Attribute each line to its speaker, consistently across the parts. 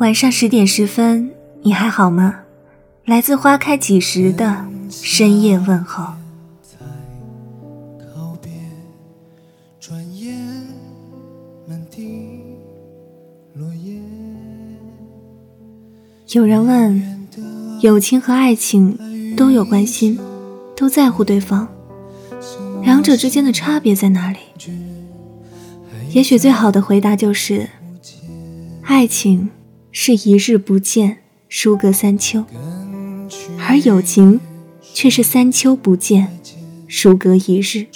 Speaker 1: 晚上十点十分，你还好吗？来自花开几时的深夜问候。有人问，友情和爱情都有关心，都在乎对方，两者之间的差别在哪里？也许最好的回答就是，爱情是一日不见，如隔三秋，而友情却是三秋不见，如隔一日。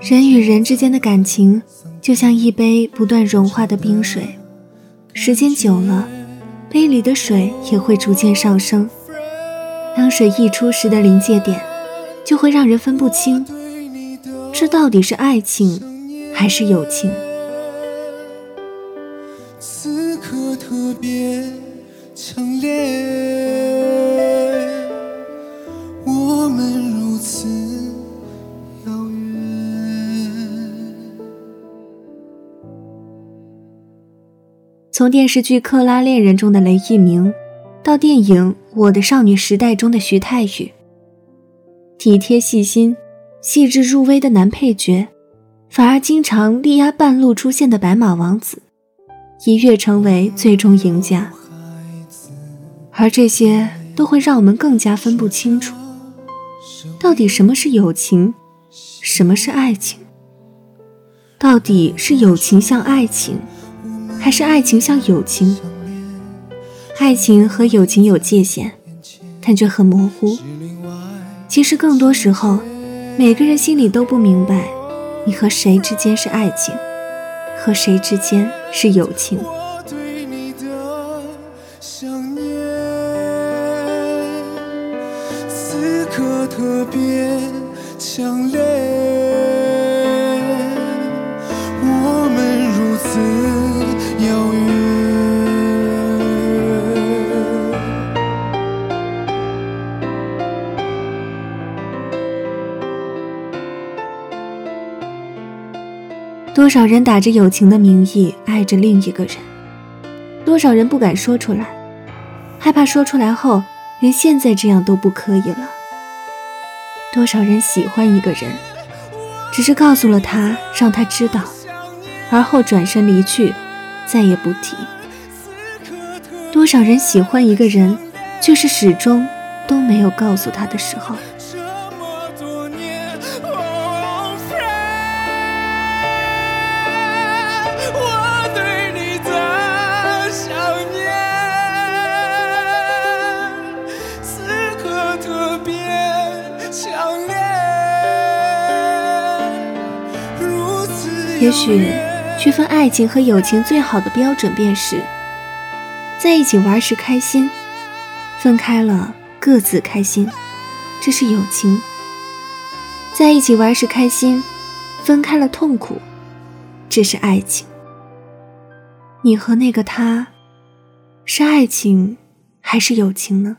Speaker 1: 人与人之间的感情，就像一杯不断融化的冰水，时间久了，杯里的水也会逐渐上升。当水溢出时的临界点，就会让人分不清，这到底是爱情还是友情。此刻特别强烈。从电视剧《克拉恋人》中的雷一鸣，到电影《我的少女时代》中的徐太宇，体贴细心、细致入微的男配角，反而经常力压半路出现的白马王子，一跃成为最终赢家。而这些都会让我们更加分不清楚，到底什么是友情，什么是爱情？到底是友情像爱情？还是爱情像友情，爱情和友情有界限，但却很模糊。其实更多时候，每个人心里都不明白，你和谁之间是爱情，和谁之间是友情。此刻特别强烈。多少人打着友情的名义爱着另一个人，多少人不敢说出来，害怕说出来后连现在这样都不可以了。多少人喜欢一个人，只是告诉了他，让他知道，而后转身离去，再也不提。多少人喜欢一个人，却是始终都没有告诉他的时候。也许，区分爱情和友情最好的标准便是：在一起玩时开心，分开了各自开心，这是友情；在一起玩时开心，分开了痛苦，这是爱情。你和那个他，是爱情还是友情呢？